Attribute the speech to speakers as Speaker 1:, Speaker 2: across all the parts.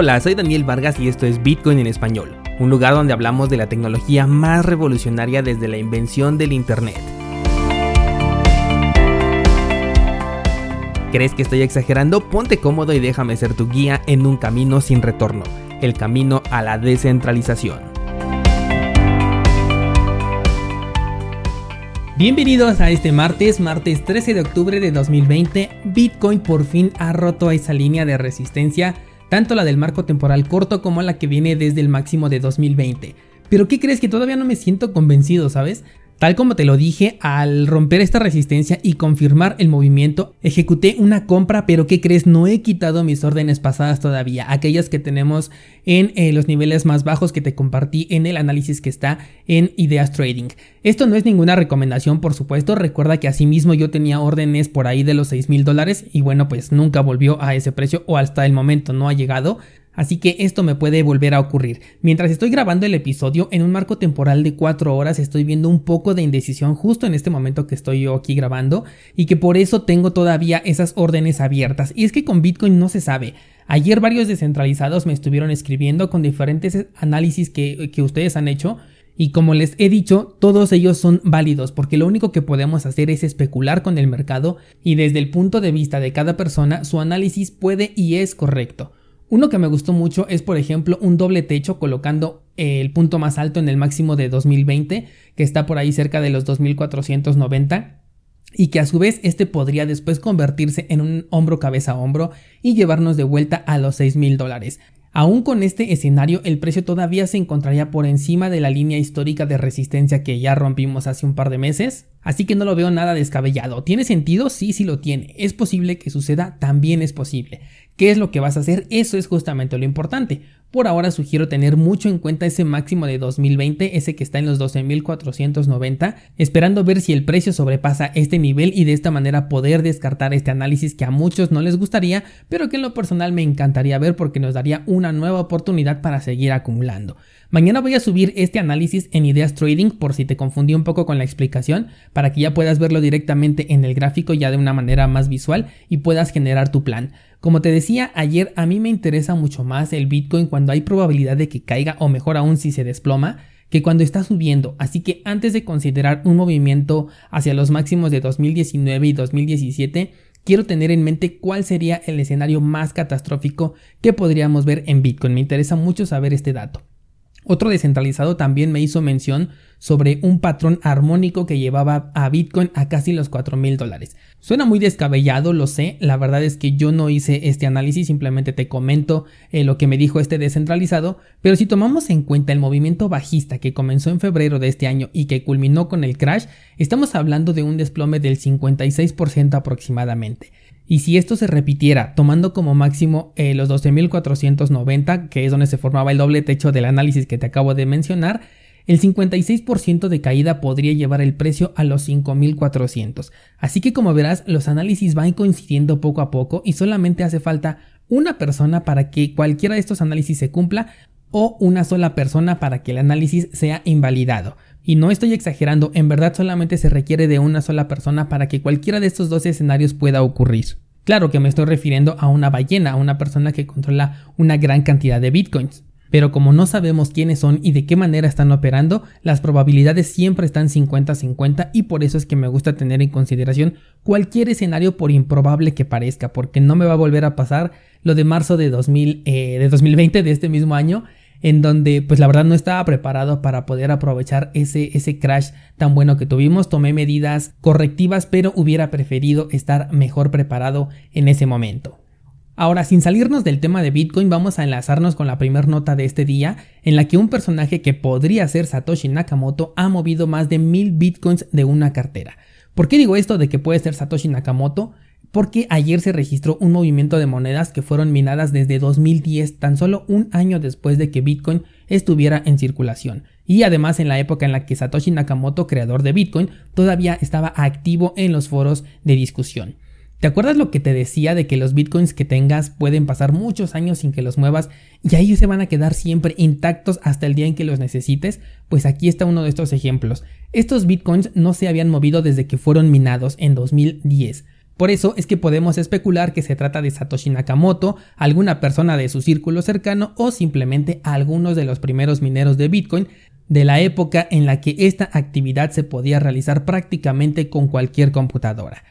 Speaker 1: Hola, soy Daniel Vargas y esto es Bitcoin en español, un lugar donde hablamos de la tecnología más revolucionaria desde la invención del Internet. ¿Crees que estoy exagerando? Ponte cómodo y déjame ser tu guía en un camino sin retorno, el camino a la descentralización. Bienvenidos a este martes, martes 13 de octubre de 2020. Bitcoin por fin ha roto esa línea de resistencia tanto la del marco temporal corto como la que viene desde el máximo de 2020. Pero ¿qué crees que todavía no me siento convencido, sabes? Tal como te lo dije, al romper esta resistencia y confirmar el movimiento, ejecuté una compra, pero ¿qué crees? No he quitado mis órdenes pasadas todavía, aquellas que tenemos en eh, los niveles más bajos que te compartí en el análisis que está en Ideas Trading. Esto no es ninguna recomendación, por supuesto, recuerda que asimismo yo tenía órdenes por ahí de los 6 mil dólares y bueno, pues nunca volvió a ese precio o hasta el momento no ha llegado. Así que esto me puede volver a ocurrir. Mientras estoy grabando el episodio, en un marco temporal de 4 horas estoy viendo un poco de indecisión justo en este momento que estoy yo aquí grabando y que por eso tengo todavía esas órdenes abiertas. Y es que con Bitcoin no se sabe. Ayer varios descentralizados me estuvieron escribiendo con diferentes análisis que, que ustedes han hecho y como les he dicho, todos ellos son válidos porque lo único que podemos hacer es especular con el mercado y desde el punto de vista de cada persona su análisis puede y es correcto. Uno que me gustó mucho es, por ejemplo, un doble techo colocando el punto más alto en el máximo de 2020, que está por ahí cerca de los 2490, y que a su vez este podría después convertirse en un hombro cabeza a hombro y llevarnos de vuelta a los 6 mil dólares. Aún con este escenario, el precio todavía se encontraría por encima de la línea histórica de resistencia que ya rompimos hace un par de meses, así que no lo veo nada descabellado. ¿Tiene sentido? Sí, sí lo tiene. ¿Es posible que suceda? También es posible. ¿Qué es lo que vas a hacer? Eso es justamente lo importante. Por ahora sugiero tener mucho en cuenta ese máximo de 2020, ese que está en los 12.490, esperando ver si el precio sobrepasa este nivel y de esta manera poder descartar este análisis que a muchos no les gustaría, pero que en lo personal me encantaría ver porque nos daría una nueva oportunidad para seguir acumulando. Mañana voy a subir este análisis en Ideas Trading por si te confundí un poco con la explicación, para que ya puedas verlo directamente en el gráfico ya de una manera más visual y puedas generar tu plan. Como te decía ayer, a mí me interesa mucho más el Bitcoin cuando hay probabilidad de que caiga o mejor aún si se desploma que cuando está subiendo, así que antes de considerar un movimiento hacia los máximos de 2019 y 2017, quiero tener en mente cuál sería el escenario más catastrófico que podríamos ver en Bitcoin. Me interesa mucho saber este dato. Otro descentralizado también me hizo mención sobre un patrón armónico que llevaba a Bitcoin a casi los 4 mil dólares. Suena muy descabellado, lo sé, la verdad es que yo no hice este análisis, simplemente te comento eh, lo que me dijo este descentralizado, pero si tomamos en cuenta el movimiento bajista que comenzó en febrero de este año y que culminó con el crash, estamos hablando de un desplome del 56% aproximadamente. Y si esto se repitiera, tomando como máximo eh, los 12.490, que es donde se formaba el doble techo del análisis que te acabo de mencionar, el 56% de caída podría llevar el precio a los 5.400. Así que como verás, los análisis van coincidiendo poco a poco y solamente hace falta una persona para que cualquiera de estos análisis se cumpla o una sola persona para que el análisis sea invalidado. Y no estoy exagerando, en verdad solamente se requiere de una sola persona para que cualquiera de estos dos escenarios pueda ocurrir. Claro que me estoy refiriendo a una ballena, a una persona que controla una gran cantidad de bitcoins. Pero como no sabemos quiénes son y de qué manera están operando, las probabilidades siempre están 50-50 y por eso es que me gusta tener en consideración cualquier escenario por improbable que parezca, porque no me va a volver a pasar lo de marzo de, 2000, eh, 2020, de este mismo año, en donde pues la verdad no estaba preparado para poder aprovechar ese, ese crash tan bueno que tuvimos. Tomé medidas correctivas, pero hubiera preferido estar mejor preparado en ese momento. Ahora, sin salirnos del tema de Bitcoin, vamos a enlazarnos con la primera nota de este día, en la que un personaje que podría ser Satoshi Nakamoto ha movido más de mil Bitcoins de una cartera. ¿Por qué digo esto de que puede ser Satoshi Nakamoto? Porque ayer se registró un movimiento de monedas que fueron minadas desde 2010, tan solo un año después de que Bitcoin estuviera en circulación. Y además en la época en la que Satoshi Nakamoto, creador de Bitcoin, todavía estaba activo en los foros de discusión. ¿Te acuerdas lo que te decía de que los bitcoins que tengas pueden pasar muchos años sin que los muevas y ahí se van a quedar siempre intactos hasta el día en que los necesites? Pues aquí está uno de estos ejemplos. Estos bitcoins no se habían movido desde que fueron minados en 2010 Por eso es que podemos especular que se trata de Satoshi Nakamoto, alguna persona de su círculo cercano o simplemente algunos de los primeros mineros de Bitcoin de la época en la que esta actividad se podía realizar prácticamente con cualquier computadora.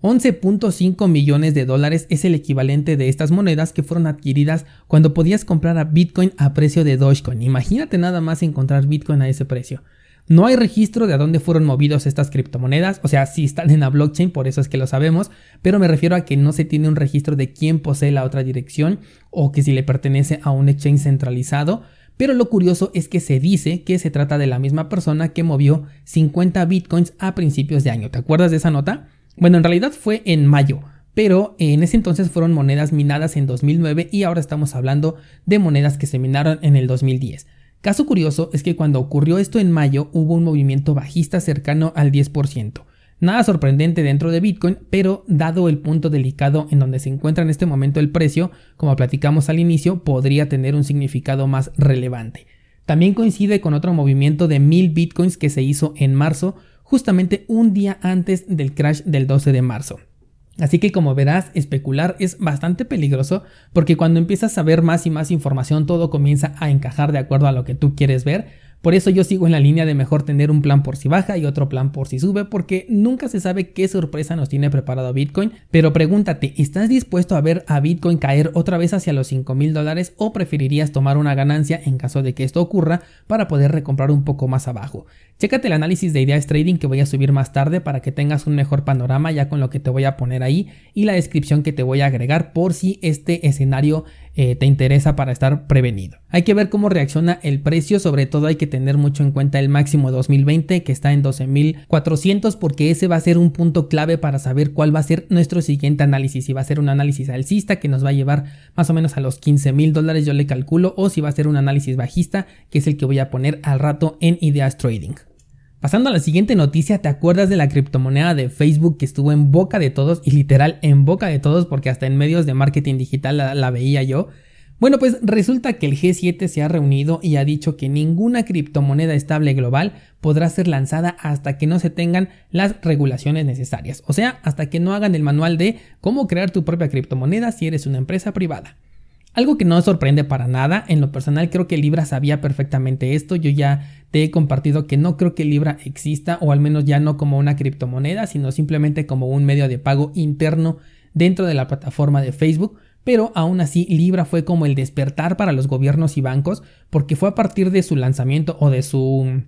Speaker 1: 11.5 millones de dólares es el equivalente de estas monedas que fueron adquiridas cuando podías comprar a Bitcoin a precio de Dogecoin. Imagínate nada más encontrar Bitcoin a ese precio. No hay registro de a dónde fueron movidos estas criptomonedas, o sea, sí están en la blockchain, por eso es que lo sabemos, pero me refiero a que no se tiene un registro de quién posee la otra dirección o que si le pertenece a un exchange centralizado. Pero lo curioso es que se dice que se trata de la misma persona que movió 50 bitcoins a principios de año. ¿Te acuerdas de esa nota? Bueno, en realidad fue en mayo, pero en ese entonces fueron monedas minadas en 2009 y ahora estamos hablando de monedas que se minaron en el 2010. Caso curioso es que cuando ocurrió esto en mayo hubo un movimiento bajista cercano al 10%. Nada sorprendente dentro de Bitcoin, pero dado el punto delicado en donde se encuentra en este momento el precio, como platicamos al inicio, podría tener un significado más relevante. También coincide con otro movimiento de 1000 Bitcoins que se hizo en marzo, justamente un día antes del crash del 12 de marzo. Así que como verás, especular es bastante peligroso porque cuando empiezas a ver más y más información todo comienza a encajar de acuerdo a lo que tú quieres ver, por eso yo sigo en la línea de mejor tener un plan por si baja y otro plan por si sube, porque nunca se sabe qué sorpresa nos tiene preparado Bitcoin. Pero pregúntate, ¿estás dispuesto a ver a Bitcoin caer otra vez hacia los 5 mil dólares o preferirías tomar una ganancia en caso de que esto ocurra para poder recomprar un poco más abajo? Chécate el análisis de ideas trading que voy a subir más tarde para que tengas un mejor panorama ya con lo que te voy a poner ahí y la descripción que te voy a agregar por si este escenario eh, te interesa para estar prevenido. Hay que ver cómo reacciona el precio, sobre todo hay que tener mucho en cuenta el máximo 2020 que está en 12.400 porque ese va a ser un punto clave para saber cuál va a ser nuestro siguiente análisis. Si va a ser un análisis alcista que nos va a llevar más o menos a los 15 mil dólares yo le calculo o si va a ser un análisis bajista que es el que voy a poner al rato en Ideas Trading. Pasando a la siguiente noticia, ¿te acuerdas de la criptomoneda de Facebook que estuvo en boca de todos y literal en boca de todos porque hasta en medios de marketing digital la, veía yo? Bueno, pues resulta que el G7 se ha reunido y ha dicho que ninguna criptomoneda estable global podrá ser lanzada hasta que no se tengan las regulaciones necesarias, o sea, hasta que no hagan el manual de cómo crear tu propia criptomoneda si eres una empresa privada. Algo que no sorprende para nada, en lo personal creo que Libra sabía perfectamente esto, yo ya he compartido que no creo que Libra exista o al menos ya no como una criptomoneda, sino simplemente como un medio de pago interno dentro de la plataforma de Facebook, pero aún así Libra fue como el despertar para los gobiernos y bancos porque fue a partir de su lanzamiento o de su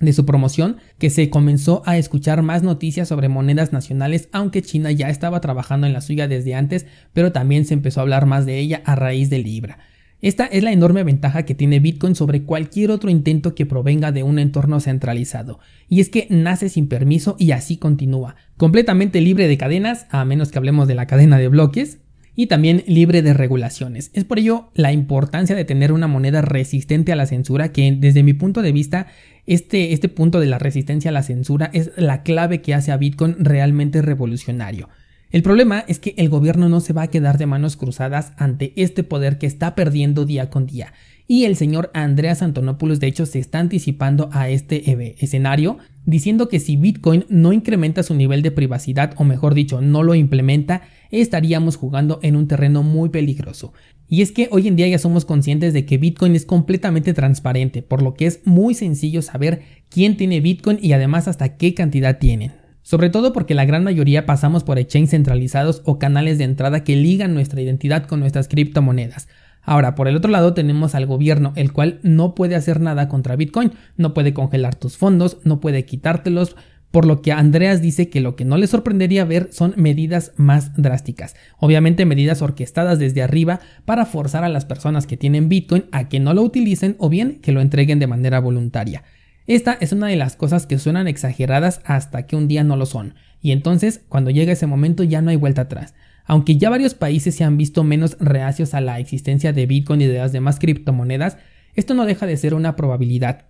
Speaker 1: de su promoción que se comenzó a escuchar más noticias sobre monedas nacionales, aunque China ya estaba trabajando en la suya desde antes, pero también se empezó a hablar más de ella a raíz de Libra. Esta es la enorme ventaja que tiene Bitcoin sobre cualquier otro intento que provenga de un entorno centralizado, y es que nace sin permiso y así continúa, completamente libre de cadenas, a menos que hablemos de la cadena de bloques, y también libre de regulaciones. Es por ello la importancia de tener una moneda resistente a la censura que desde mi punto de vista este, este punto de la resistencia a la censura es la clave que hace a Bitcoin realmente revolucionario. El problema es que el gobierno no se va a quedar de manos cruzadas ante este poder que está perdiendo día con día. Y el señor Andreas Antonopoulos de hecho se está anticipando a este eh, escenario diciendo que si Bitcoin no incrementa su nivel de privacidad o mejor dicho no lo implementa, estaríamos jugando en un terreno muy peligroso. Y es que hoy en día ya somos conscientes de que Bitcoin es completamente transparente, por lo que es muy sencillo saber quién tiene Bitcoin y además hasta qué cantidad tienen. Sobre todo porque la gran mayoría pasamos por exchanges centralizados o canales de entrada que ligan nuestra identidad con nuestras criptomonedas. Ahora, por el otro lado tenemos al gobierno, el cual no puede hacer nada contra Bitcoin, no puede congelar tus fondos, no puede quitártelos, por lo que Andreas dice que lo que no le sorprendería ver son medidas más drásticas, obviamente medidas orquestadas desde arriba para forzar a las personas que tienen Bitcoin a que no lo utilicen o bien que lo entreguen de manera voluntaria. Esta es una de las cosas que suenan exageradas hasta que un día no lo son, y entonces cuando llega ese momento ya no hay vuelta atrás. Aunque ya varios países se han visto menos reacios a la existencia de Bitcoin y de las demás criptomonedas, esto no deja de ser una probabilidad.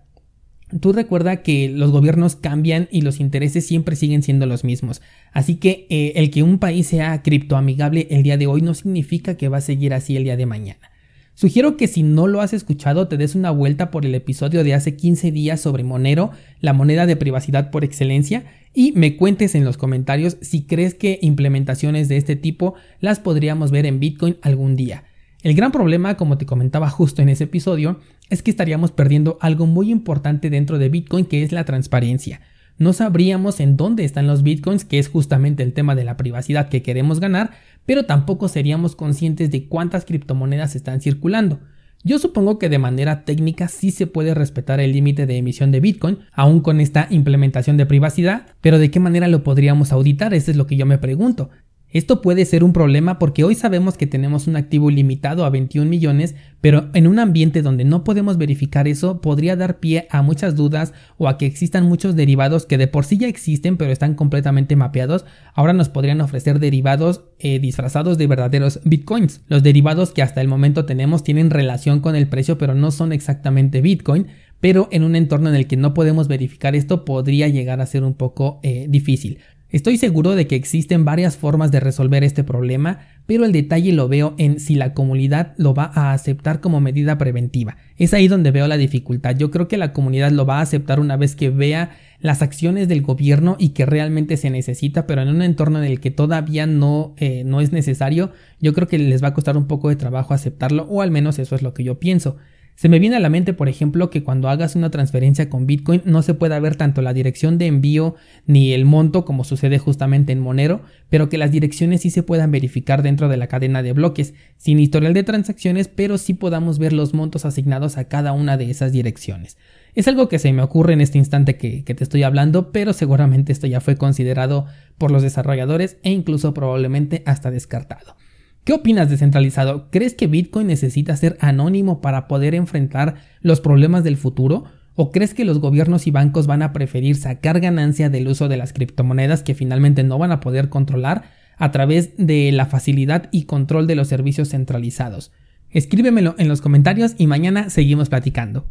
Speaker 1: Tú recuerda que los gobiernos cambian y los intereses siempre siguen siendo los mismos. Así que eh, el que un país sea criptoamigable el día de hoy no significa que va a seguir así el día de mañana. Sugiero que si no lo has escuchado te des una vuelta por el episodio de hace 15 días sobre Monero, la moneda de privacidad por excelencia, y me cuentes en los comentarios si crees que implementaciones de este tipo las podríamos ver en Bitcoin algún día. El gran problema, como te comentaba justo en ese episodio, es que estaríamos perdiendo algo muy importante dentro de Bitcoin que es la transparencia no sabríamos en dónde están los bitcoins, que es justamente el tema de la privacidad que queremos ganar, pero tampoco seríamos conscientes de cuántas criptomonedas están circulando. Yo supongo que de manera técnica sí se puede respetar el límite de emisión de Bitcoin, aún con esta implementación de privacidad, pero ¿de qué manera lo podríamos auditar? Eso es lo que yo me pregunto. Esto puede ser un problema porque hoy sabemos que tenemos un activo limitado a 21 millones, pero en un ambiente donde no podemos verificar eso podría dar pie a muchas dudas o a que existan muchos derivados que de por sí ya existen pero están completamente mapeados, ahora nos podrían ofrecer derivados eh, disfrazados de verdaderos bitcoins. Los derivados que hasta el momento tenemos tienen relación con el precio pero no son exactamente bitcoin, pero en un entorno en el que no podemos verificar esto podría llegar a ser un poco eh, difícil. Estoy seguro de que existen varias formas de resolver este problema, pero el detalle lo veo en si la comunidad lo va a aceptar como medida preventiva. Es ahí donde veo la dificultad. Yo creo que la comunidad lo va a aceptar una vez que vea las acciones del gobierno y que realmente se necesita, pero en un entorno en el que todavía no, eh, no es necesario, yo creo que les va a costar un poco de trabajo aceptarlo, o al menos eso es lo que yo pienso. Se me viene a la mente, por ejemplo, que cuando hagas una transferencia con Bitcoin no se pueda ver tanto la dirección de envío ni el monto como sucede justamente en Monero, pero que las direcciones sí se puedan verificar dentro de la cadena de bloques, sin historial de transacciones, pero sí podamos ver los montos asignados a cada una de esas direcciones. Es algo que se me ocurre en este instante que, que te estoy hablando, pero seguramente esto ya fue considerado por los desarrolladores e incluso probablemente hasta descartado. ¿Qué opinas descentralizado? ¿Crees que Bitcoin necesita ser anónimo para poder enfrentar los problemas del futuro? ¿O crees que los gobiernos y bancos van a preferir sacar ganancia del uso de las criptomonedas que finalmente no van a poder controlar a través de la facilidad y control de los servicios centralizados? Escríbemelo en los comentarios y mañana seguimos platicando.